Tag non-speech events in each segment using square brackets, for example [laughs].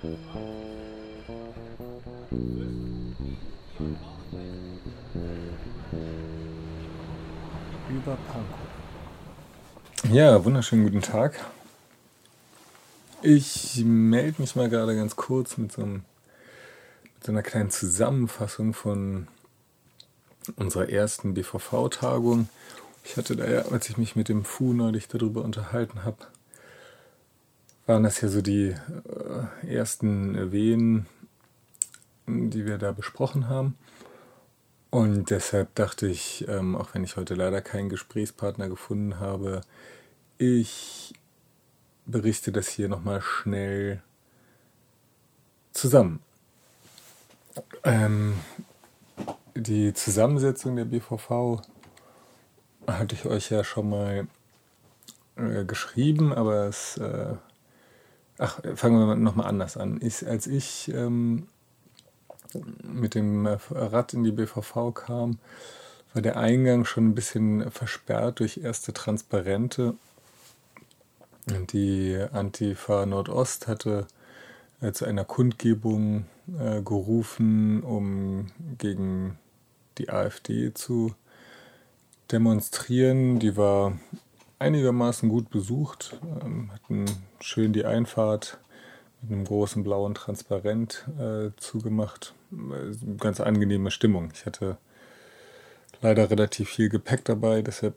Über Pankow. Ja, wunderschönen guten Tag. Ich melde mich mal gerade ganz kurz mit so, einem, mit so einer kleinen Zusammenfassung von unserer ersten BVV-Tagung. Ich hatte da ja, als ich mich mit dem Fu neulich darüber unterhalten habe, waren das ja so die äh, ersten Wehen, die wir da besprochen haben. Und deshalb dachte ich, ähm, auch wenn ich heute leider keinen Gesprächspartner gefunden habe, ich berichte das hier nochmal schnell zusammen. Ähm, die Zusammensetzung der BVV hatte ich euch ja schon mal äh, geschrieben, aber es. Äh, ach, fangen wir nochmal anders an. Ich, als ich ähm, mit dem Rad in die BVV kam, war der Eingang schon ein bisschen versperrt durch erste Transparente. Die Antifa Nordost hatte äh, zu einer Kundgebung äh, gerufen, um gegen die AfD zu demonstrieren. Die war einigermaßen gut besucht, ähm, hatten schön die Einfahrt mit einem großen blauen Transparent äh, zugemacht. Äh, ganz angenehme Stimmung. Ich hatte leider relativ viel Gepäck dabei, deshalb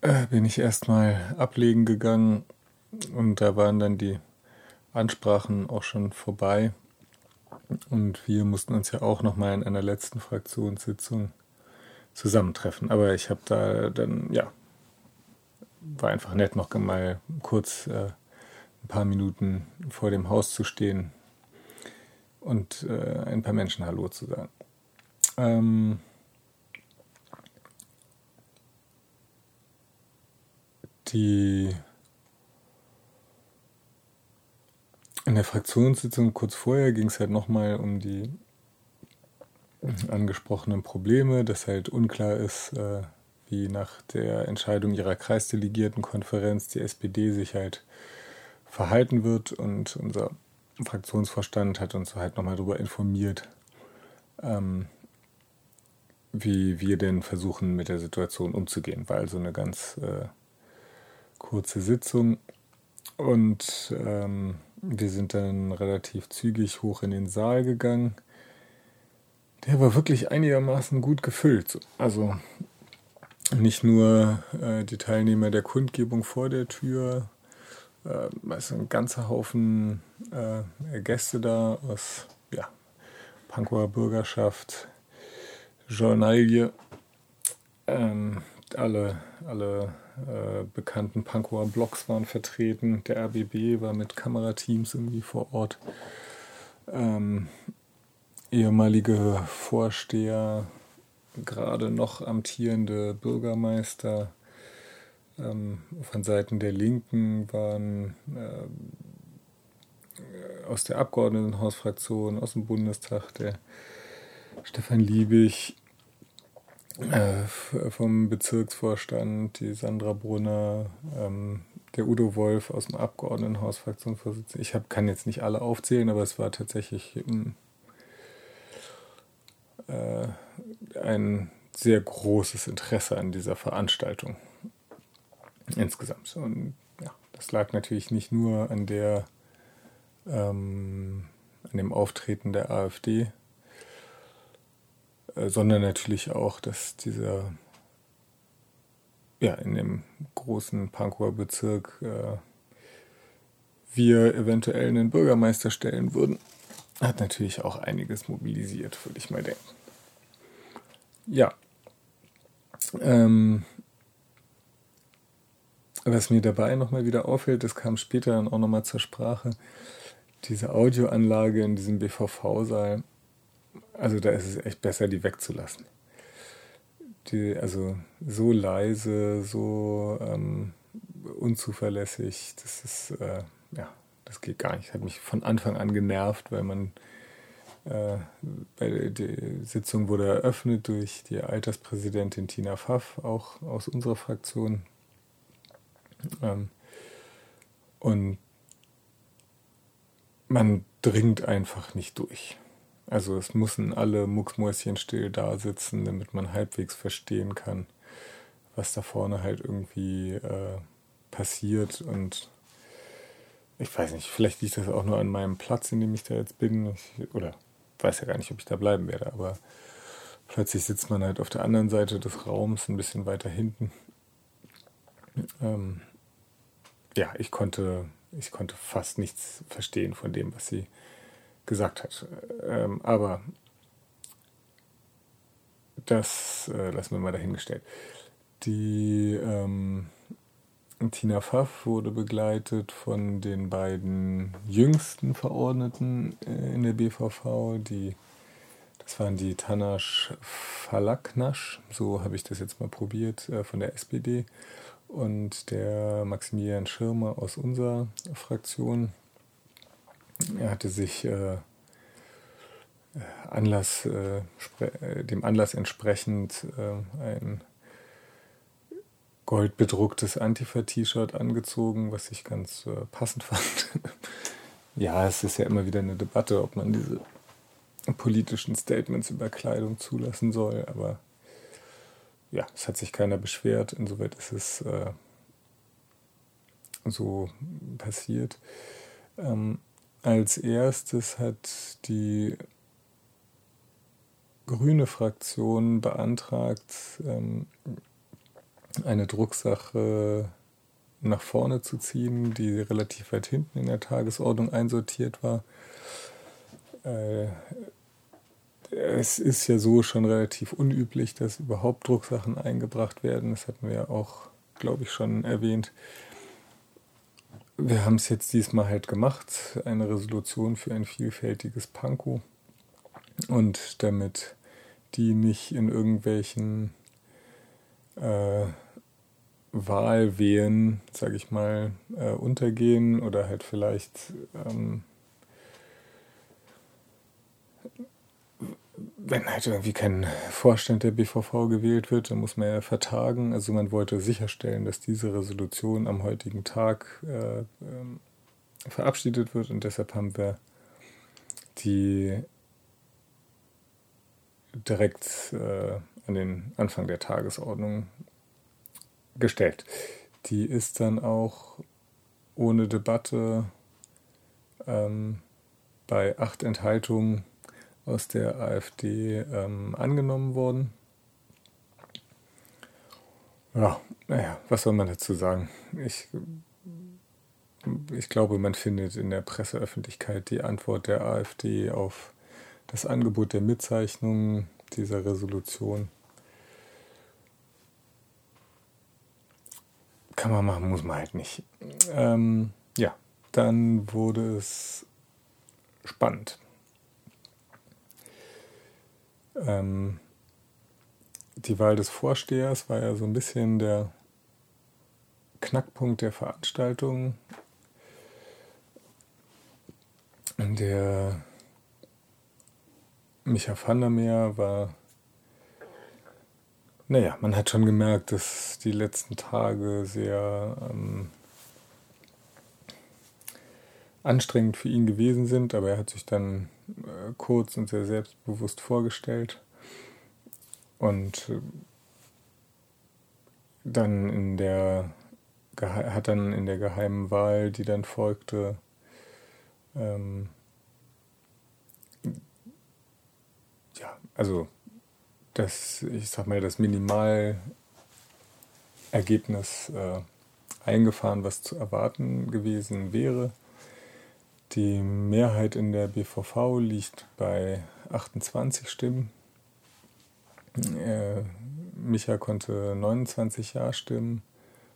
äh, bin ich erstmal ablegen gegangen und da waren dann die Ansprachen auch schon vorbei. Und wir mussten uns ja auch nochmal in einer letzten Fraktionssitzung zusammentreffen. Aber ich habe da dann, ja, war einfach nett, noch mal kurz äh, ein paar Minuten vor dem Haus zu stehen und äh, ein paar Menschen Hallo zu sagen. Ähm, die In der Fraktionssitzung kurz vorher ging es halt nochmal um die angesprochenen Probleme, dass halt unklar ist, äh, wie nach der Entscheidung ihrer Kreisdelegiertenkonferenz die SPD sich halt verhalten wird. Und unser Fraktionsvorstand hat uns halt nochmal darüber informiert, ähm, wie wir denn versuchen, mit der Situation umzugehen. War also eine ganz äh, kurze Sitzung. Und ähm, wir sind dann relativ zügig hoch in den Saal gegangen. Der war wirklich einigermaßen gut gefüllt. Also nicht nur äh, die Teilnehmer der Kundgebung vor der Tür, äh, es sind ein ganzer Haufen äh, Gäste da aus ja, Pankower Bürgerschaft, Journalie, ähm, alle, alle äh, bekannten Pankower Blogs waren vertreten. Der RBB war mit Kamerateams irgendwie vor Ort. Ähm, ehemalige Vorsteher, gerade noch amtierende Bürgermeister ähm, von Seiten der Linken waren äh, aus der Abgeordnetenhausfraktion, aus dem Bundestag, der Stefan Liebig, äh, vom Bezirksvorstand, die Sandra Brunner, ähm, der Udo Wolf aus dem Abgeordnetenhaus. Ich hab, kann jetzt nicht alle aufzählen, aber es war tatsächlich ähm, äh, ein sehr großes Interesse an dieser Veranstaltung insgesamt. Und ja, das lag natürlich nicht nur an der ähm, an dem Auftreten der AfD, äh, sondern natürlich auch, dass dieser ja in dem großen Pankower Bezirk äh, wir eventuell einen Bürgermeister stellen würden, hat natürlich auch einiges mobilisiert, würde ich mal denken. Ja. Ähm, was mir dabei nochmal wieder auffällt, das kam später dann auch nochmal zur Sprache, diese Audioanlage in diesem BVV-Saal also da ist es echt besser, die wegzulassen. Die, also so leise, so ähm, unzuverlässig, das ist, äh, ja, das geht gar nicht. Hat mich von Anfang an genervt, weil man die Sitzung wurde eröffnet durch die Alterspräsidentin Tina Pfaff, auch aus unserer Fraktion. Ähm, und man dringt einfach nicht durch. Also es müssen alle Mucksmäuschen still da sitzen, damit man halbwegs verstehen kann, was da vorne halt irgendwie äh, passiert. Und ich weiß nicht, vielleicht liegt das auch nur an meinem Platz, in dem ich da jetzt bin. Ich, oder weiß ja gar nicht, ob ich da bleiben werde, aber plötzlich sitzt man halt auf der anderen Seite des Raums, ein bisschen weiter hinten. Ähm, ja, ich konnte, ich konnte fast nichts verstehen von dem, was sie gesagt hat. Ähm, aber das äh, lassen wir mal dahingestellt. Die ähm, Tina Pfaff wurde begleitet von den beiden jüngsten Verordneten äh, in der BVV, die das waren die Tanasch Falaknasch, so habe ich das jetzt mal probiert, äh, von der SPD und der Maximilian Schirmer aus unserer Fraktion. Er hatte sich äh, Anlass, äh, äh dem Anlass entsprechend äh, ein goldbedrucktes Antifa-T-Shirt angezogen, was ich ganz äh, passend fand. [laughs] ja, es ist ja immer wieder eine Debatte, ob man diese politischen Statements über Kleidung zulassen soll, aber ja, es hat sich keiner beschwert, insoweit ist es äh, so passiert. Ähm, als erstes hat die grüne Fraktion beantragt, ähm, eine Drucksache nach vorne zu ziehen, die relativ weit hinten in der Tagesordnung einsortiert war. Äh, es ist ja so schon relativ unüblich, dass überhaupt Drucksachen eingebracht werden. Das hatten wir ja auch, glaube ich, schon erwähnt. Wir haben es jetzt diesmal halt gemacht, eine Resolution für ein vielfältiges Pankow. Und damit die nicht in irgendwelchen äh, Wahlwehen, sage ich mal, äh, untergehen oder halt vielleicht ähm, wenn halt irgendwie kein Vorstand der BVV gewählt wird, dann muss man ja vertagen. Also man wollte sicherstellen, dass diese Resolution am heutigen Tag äh, äh, verabschiedet wird und deshalb haben wir die direkt äh, an den Anfang der Tagesordnung gestellt. Die ist dann auch ohne Debatte ähm, bei acht Enthaltungen aus der AfD ähm, angenommen worden. Ja, naja, was soll man dazu sagen? Ich, ich glaube, man findet in der Presseöffentlichkeit die Antwort der AfD auf das Angebot der Mitzeichnung dieser Resolution. Kann man machen, muss man halt nicht. Ähm, ja, dann wurde es spannend. Ähm, die Wahl des Vorstehers war ja so ein bisschen der Knackpunkt der Veranstaltung. Der Micha van der Meer war, naja, man hat schon gemerkt, dass die letzten Tage sehr ähm, anstrengend für ihn gewesen sind, aber er hat sich dann äh, kurz und sehr selbstbewusst vorgestellt und äh, dann in der hat dann in der geheimen Wahl, die dann folgte, ähm, ja, also das, ich sag mal, das Minimalergebnis äh, eingefahren, was zu erwarten gewesen wäre. Die Mehrheit in der BVV liegt bei 28 Stimmen. Äh, Micha konnte 29 Ja stimmen,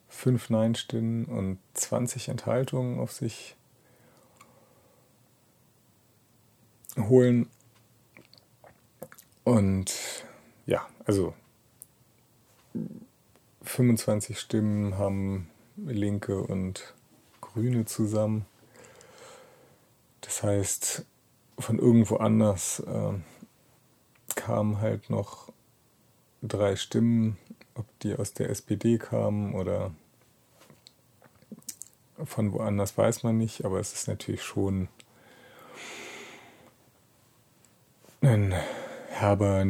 5 Nein-Stimmen und 20 Enthaltungen auf sich holen. Und ja, also 25 Stimmen haben Linke und Grüne zusammen. Das heißt, von irgendwo anders äh, kamen halt noch drei Stimmen, ob die aus der SPD kamen oder von woanders weiß man nicht, aber es ist natürlich schon ein herber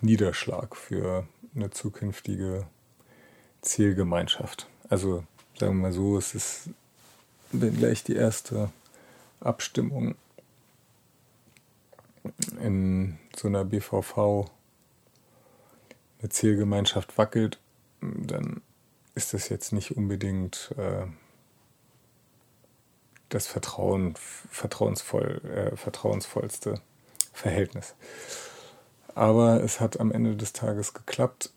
Niederschlag für eine zukünftige Zielgemeinschaft. Also sagen wir mal so, es ist gleich die erste Abstimmung in so einer BVV eine Zielgemeinschaft wackelt, dann ist das jetzt nicht unbedingt äh, das Vertrauen, vertrauensvoll, äh, vertrauensvollste Verhältnis. Aber es hat am Ende des Tages geklappt.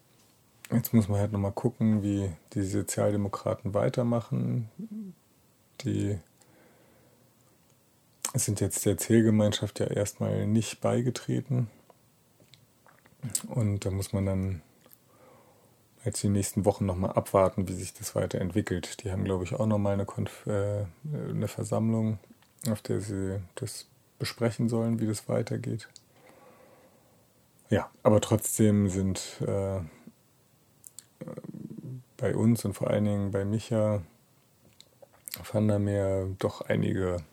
Jetzt muss man halt nochmal gucken, wie die Sozialdemokraten weitermachen. Die sind jetzt der Zählgemeinschaft ja erstmal nicht beigetreten. Und da muss man dann jetzt die nächsten Wochen nochmal abwarten, wie sich das weiterentwickelt. Die haben, glaube ich, auch nochmal eine, Konf äh, eine Versammlung, auf der sie das besprechen sollen, wie das weitergeht. Ja, aber trotzdem sind äh, bei uns und vor allen Dingen bei Micha van der Meer doch einige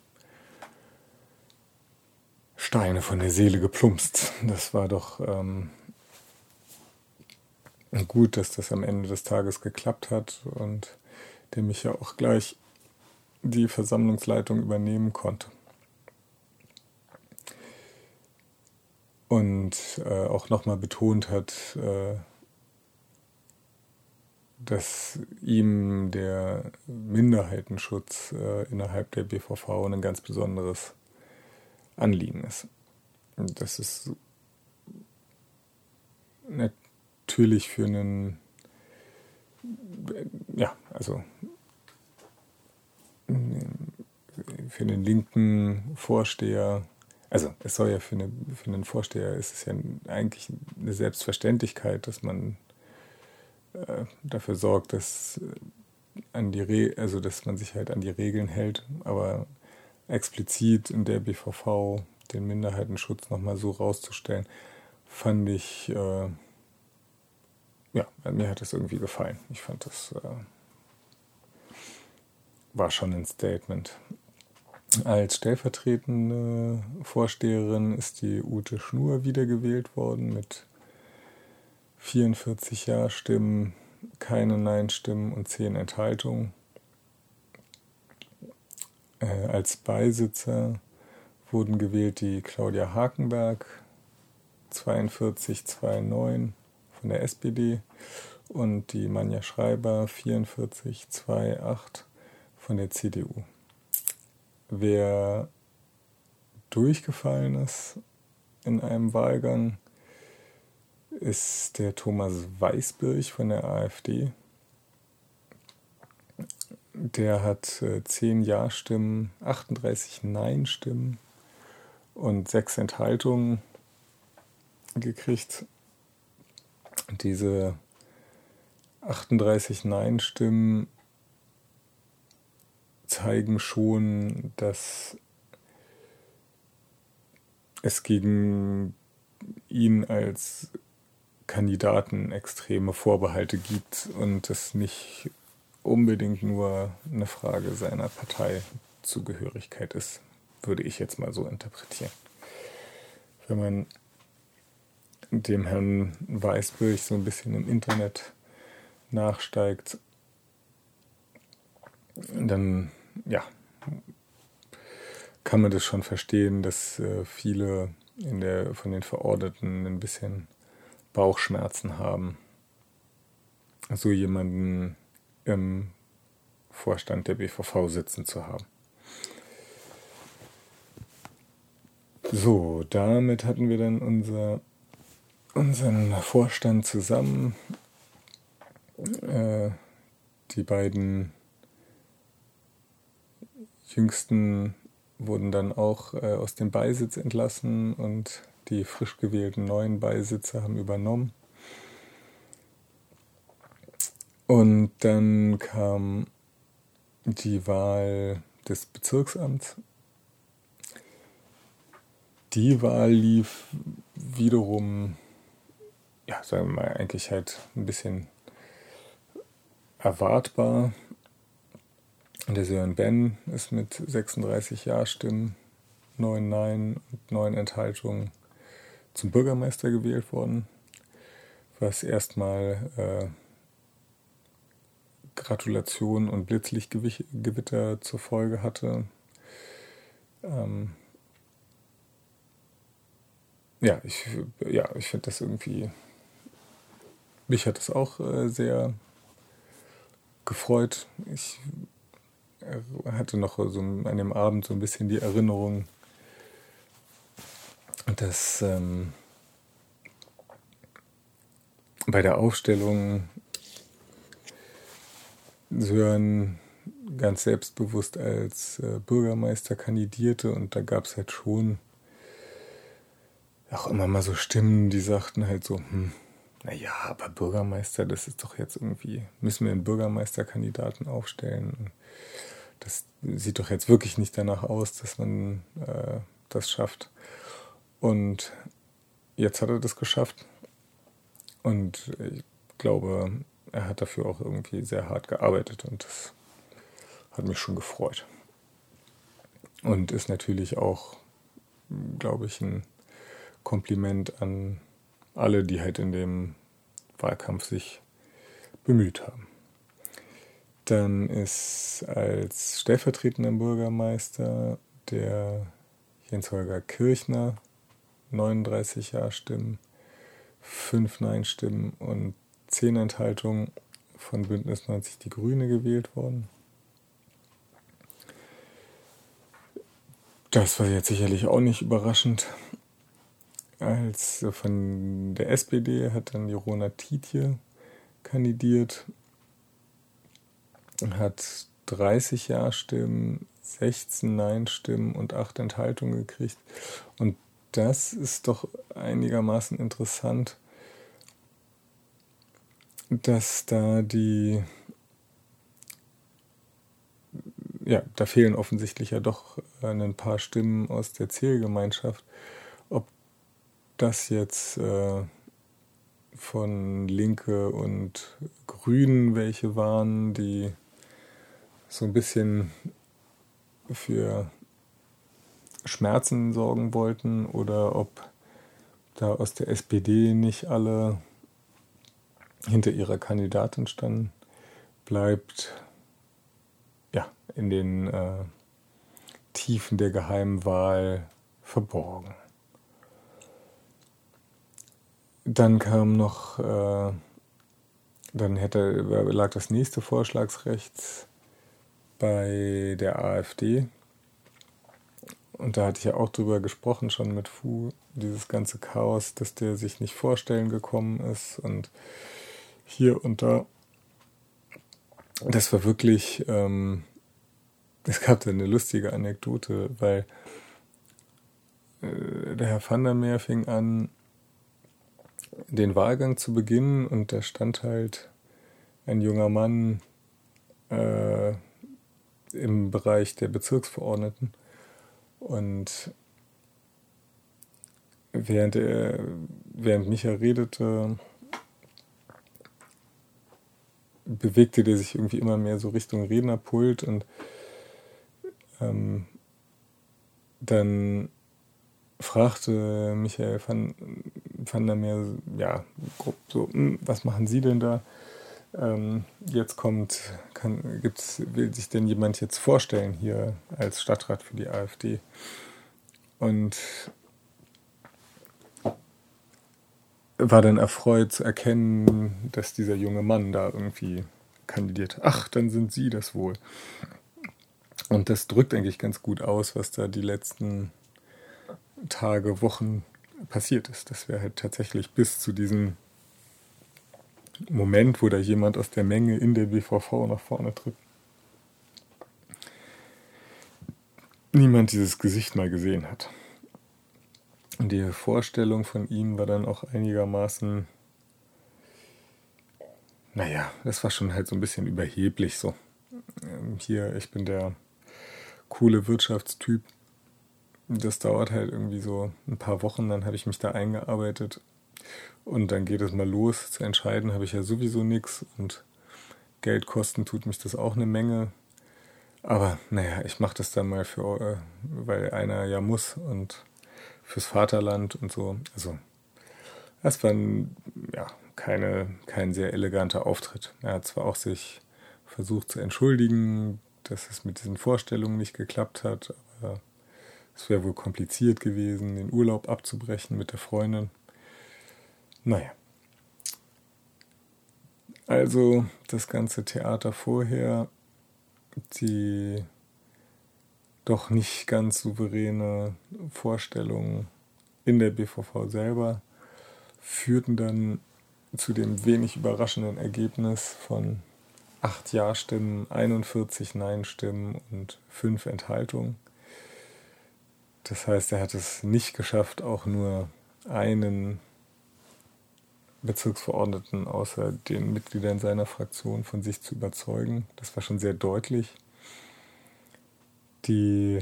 Steine von der Seele geplumpst. Das war doch ähm, gut, dass das am Ende des Tages geklappt hat und der mich ja auch gleich die Versammlungsleitung übernehmen konnte. Und äh, auch nochmal betont hat, äh, dass ihm der Minderheitenschutz äh, innerhalb der BVV ein ganz besonderes Anliegen ist. Das ist natürlich für einen, ja, also für einen linken Vorsteher, also es soll ja für, eine, für einen Vorsteher ist es ja eigentlich eine Selbstverständlichkeit, dass man äh, dafür sorgt, dass an die Re also dass man sich halt an die Regeln hält, aber explizit in der BVV den Minderheitenschutz nochmal so rauszustellen, fand ich, äh, ja, mir hat es irgendwie gefallen. Ich fand das äh, war schon ein Statement. Als stellvertretende Vorsteherin ist die Ute Schnur wiedergewählt worden mit 44 Ja-Stimmen, keine Nein-Stimmen und 10 Enthaltungen. Äh, als Beisitzer wurden gewählt die Claudia Hakenberg 4229 von der SPD und die Manja Schreiber 4428 von der CDU. Wer durchgefallen ist in einem Wahlgang, ist der Thomas Weißbirch von der AfD. Der hat äh, 10 Ja-Stimmen, 38 Nein-Stimmen und 6 Enthaltungen gekriegt. Diese 38 Nein-Stimmen zeigen schon, dass es gegen ihn als Kandidaten extreme Vorbehalte gibt und es nicht unbedingt nur eine Frage seiner Parteizugehörigkeit ist, würde ich jetzt mal so interpretieren. Wenn man dem Herrn Weißbürg so ein bisschen im Internet nachsteigt, dann ja, kann man das schon verstehen, dass äh, viele in der, von den Verordneten ein bisschen Bauchschmerzen haben, so jemanden im Vorstand der BVV sitzen zu haben. So, damit hatten wir dann unser, unseren Vorstand zusammen. Äh, die beiden jüngsten wurden dann auch äh, aus dem Beisitz entlassen und die frisch gewählten neuen Beisitzer haben übernommen. Und dann kam die Wahl des Bezirksamts. Die Wahl lief wiederum, ja, sagen wir mal, eigentlich halt ein bisschen erwartbar. Der Sören Ben ist mit 36 Ja-Stimmen, 9 Nein und 9 Enthaltungen zum Bürgermeister gewählt worden, was erstmal äh, Gratulation und Blitzlichtgewitter zur Folge hatte. Ähm ja, ich, ja, ich finde das irgendwie, mich hat das auch äh, sehr gefreut. Ich hatte noch so an dem Abend so ein bisschen die Erinnerung, dass ähm, bei der Aufstellung Sören ganz selbstbewusst als äh, Bürgermeister kandidierte und da gab es halt schon auch immer mal so Stimmen, die sagten halt so, hm, naja, aber Bürgermeister, das ist doch jetzt irgendwie, müssen wir einen Bürgermeisterkandidaten aufstellen. Das sieht doch jetzt wirklich nicht danach aus, dass man äh, das schafft. Und jetzt hat er das geschafft. Und ich glaube, er hat dafür auch irgendwie sehr hart gearbeitet und das hat mich schon gefreut. Und ist natürlich auch, glaube ich, ein Kompliment an alle, die halt in dem Wahlkampf sich bemüht haben. Dann ist als stellvertretender Bürgermeister der Jens-Holger Kirchner 39 Ja-Stimmen, 5 Nein-Stimmen und 10 Enthaltungen von Bündnis 90 Die Grüne gewählt worden. Das war jetzt sicherlich auch nicht überraschend. Als von der SPD hat dann Jorona Tietje kandidiert, hat 30 Ja-Stimmen, 16 Nein-Stimmen und 8 Enthaltungen gekriegt. Und das ist doch einigermaßen interessant, dass da die, ja, da fehlen offensichtlich ja doch ein paar Stimmen aus der Zählgemeinschaft. Ob das jetzt äh, von Linke und Grünen welche waren, die so ein bisschen für Schmerzen sorgen wollten oder ob da aus der SPD nicht alle hinter ihrer Kandidatin standen, bleibt ja in den äh, Tiefen der geheimen Wahl verborgen. Dann kam noch, äh, dann hätte, lag das nächste Vorschlagsrecht bei der AfD. Und da hatte ich ja auch drüber gesprochen, schon mit Fu, dieses ganze Chaos, dass der sich nicht vorstellen gekommen ist und hier und da. Das war wirklich, ähm, [laughs] es gab da eine lustige Anekdote, weil äh, der Herr van der Meer fing an, den Wahlgang zu beginnen und da stand halt ein junger Mann äh, im Bereich der Bezirksverordneten und während, er, während Micha redete, bewegte der sich irgendwie immer mehr so Richtung Rednerpult und ähm, dann fragte Michael van, van der Meer, ja, grob so, hm, was machen Sie denn da? Ähm, jetzt kommt, kann, gibt's, will sich denn jemand jetzt vorstellen hier als Stadtrat für die AfD? Und war dann erfreut zu erkennen, dass dieser junge Mann da irgendwie kandidiert. Ach, dann sind Sie das wohl. Und das drückt eigentlich ganz gut aus, was da die letzten Tage, Wochen passiert ist. Dass wir halt tatsächlich bis zu diesem Moment, wo da jemand aus der Menge in der BVV nach vorne tritt, niemand dieses Gesicht mal gesehen hat. Und die Vorstellung von ihm war dann auch einigermaßen, naja, das war schon halt so ein bisschen überheblich so. Ähm, hier, ich bin der coole Wirtschaftstyp. Das dauert halt irgendwie so ein paar Wochen, dann habe ich mich da eingearbeitet und dann geht es mal los. Zu entscheiden habe ich ja sowieso nichts und Geld kosten tut mich das auch eine Menge. Aber naja, ich mache das dann mal für, äh, weil einer ja muss und fürs Vaterland und so. Also Es war ein, ja, keine, kein sehr eleganter Auftritt. Er hat zwar auch sich versucht zu entschuldigen, dass es mit diesen Vorstellungen nicht geklappt hat, aber es wäre wohl kompliziert gewesen, den Urlaub abzubrechen mit der Freundin. Naja. Also das ganze Theater vorher, die doch nicht ganz souveräne Vorstellungen in der BVV selber führten dann zu dem wenig überraschenden Ergebnis von acht Ja-Stimmen, 41 Nein-Stimmen und fünf Enthaltungen. Das heißt, er hat es nicht geschafft, auch nur einen Bezirksverordneten außer den Mitgliedern seiner Fraktion von sich zu überzeugen. Das war schon sehr deutlich. Die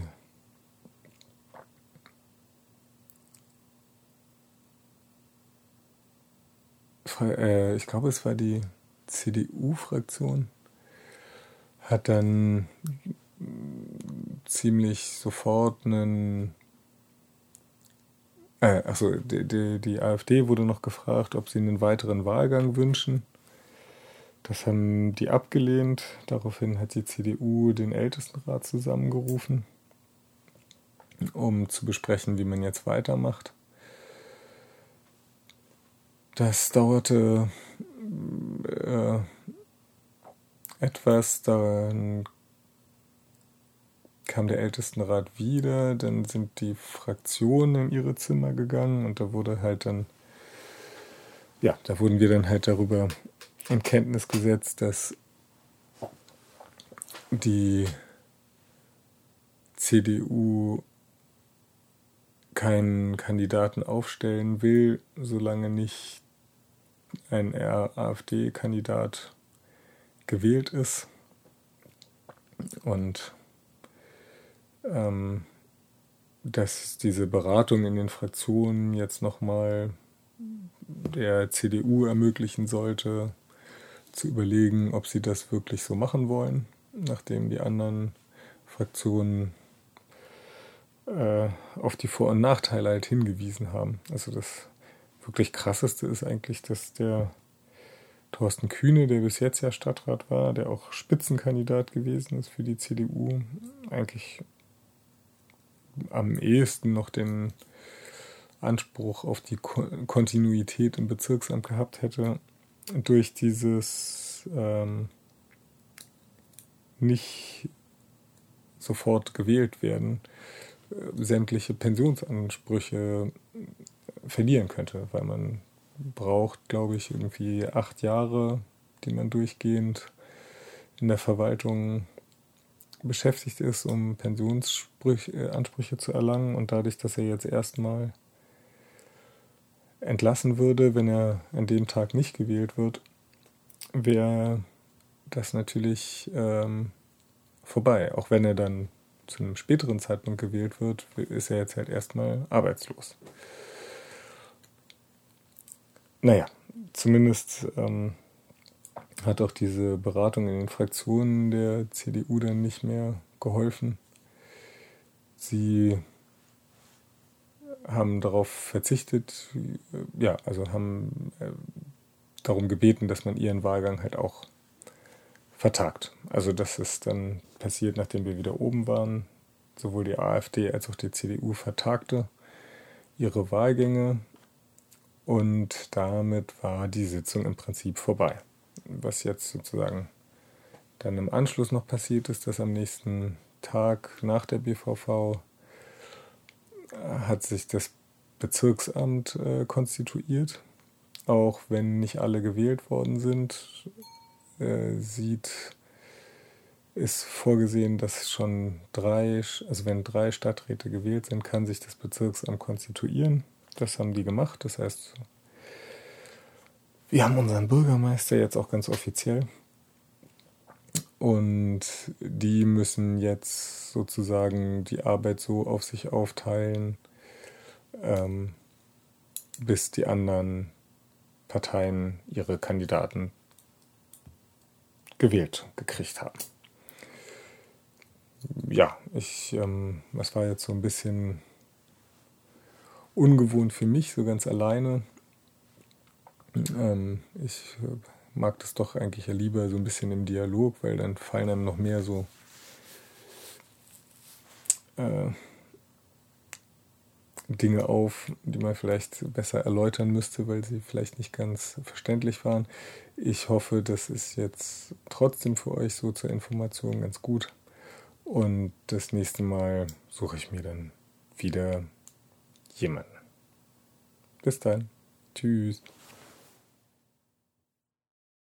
äh, ich glaube, es war die CDU-Fraktion, hat dann ziemlich sofort einen. Äh, achso, die, die, die AfD wurde noch gefragt, ob sie einen weiteren Wahlgang wünschen. Das haben die abgelehnt. Daraufhin hat die CDU den Ältestenrat zusammengerufen, um zu besprechen, wie man jetzt weitermacht. Das dauerte äh, etwas, dann kam der Ältestenrat wieder, dann sind die Fraktionen in ihre Zimmer gegangen und da wurde halt dann, ja, da wurden wir dann halt darüber in Kenntnis gesetzt, dass die CDU keinen Kandidaten aufstellen will, solange nicht ein AfD-Kandidat gewählt ist. Und dass diese Beratung in den Fraktionen jetzt nochmal der CDU ermöglichen sollte, zu überlegen, ob sie das wirklich so machen wollen, nachdem die anderen Fraktionen äh, auf die Vor- und Nachteile halt hingewiesen haben. Also das wirklich krasseste ist eigentlich, dass der Thorsten Kühne, der bis jetzt ja Stadtrat war, der auch Spitzenkandidat gewesen ist für die CDU, eigentlich am ehesten noch den Anspruch auf die Kontinuität im Bezirksamt gehabt hätte, durch dieses ähm, nicht sofort gewählt werden, äh, sämtliche Pensionsansprüche verlieren könnte, weil man braucht, glaube ich, irgendwie acht Jahre, die man durchgehend in der Verwaltung beschäftigt ist, um Pensionsansprüche äh, zu erlangen. Und dadurch, dass er jetzt erstmal entlassen würde, wenn er an dem Tag nicht gewählt wird, wäre das natürlich ähm, vorbei. Auch wenn er dann zu einem späteren Zeitpunkt gewählt wird, ist er jetzt halt erstmal arbeitslos. Naja, zumindest ähm, hat auch diese Beratung in den Fraktionen der CDU dann nicht mehr geholfen. Sie haben darauf verzichtet, ja, also haben äh, darum gebeten, dass man ihren Wahlgang halt auch vertagt. Also das ist dann passiert, nachdem wir wieder oben waren. Sowohl die AfD als auch die CDU vertagte ihre Wahlgänge und damit war die Sitzung im Prinzip vorbei. Was jetzt sozusagen dann im Anschluss noch passiert ist, dass am nächsten Tag nach der BVV hat sich das Bezirksamt äh, konstituiert. Auch wenn nicht alle gewählt worden sind, äh, sieht ist vorgesehen, dass schon drei, also wenn drei Stadträte gewählt sind, kann sich das Bezirksamt konstituieren. Das haben die gemacht. Das heißt, wir haben unseren Bürgermeister jetzt auch ganz offiziell. Und die müssen jetzt sozusagen die Arbeit so auf sich aufteilen, ähm, bis die anderen Parteien ihre Kandidaten gewählt gekriegt haben. Ja, ich, ähm, das war jetzt so ein bisschen ungewohnt für mich, so ganz alleine Ähm, ich mag das doch eigentlich ja lieber so ein bisschen im Dialog, weil dann fallen einem noch mehr so äh, Dinge auf, die man vielleicht besser erläutern müsste, weil sie vielleicht nicht ganz verständlich waren. Ich hoffe, das ist jetzt trotzdem für euch so zur Information ganz gut. Und das nächste Mal suche ich mir dann wieder jemanden. Bis dann. Tschüss.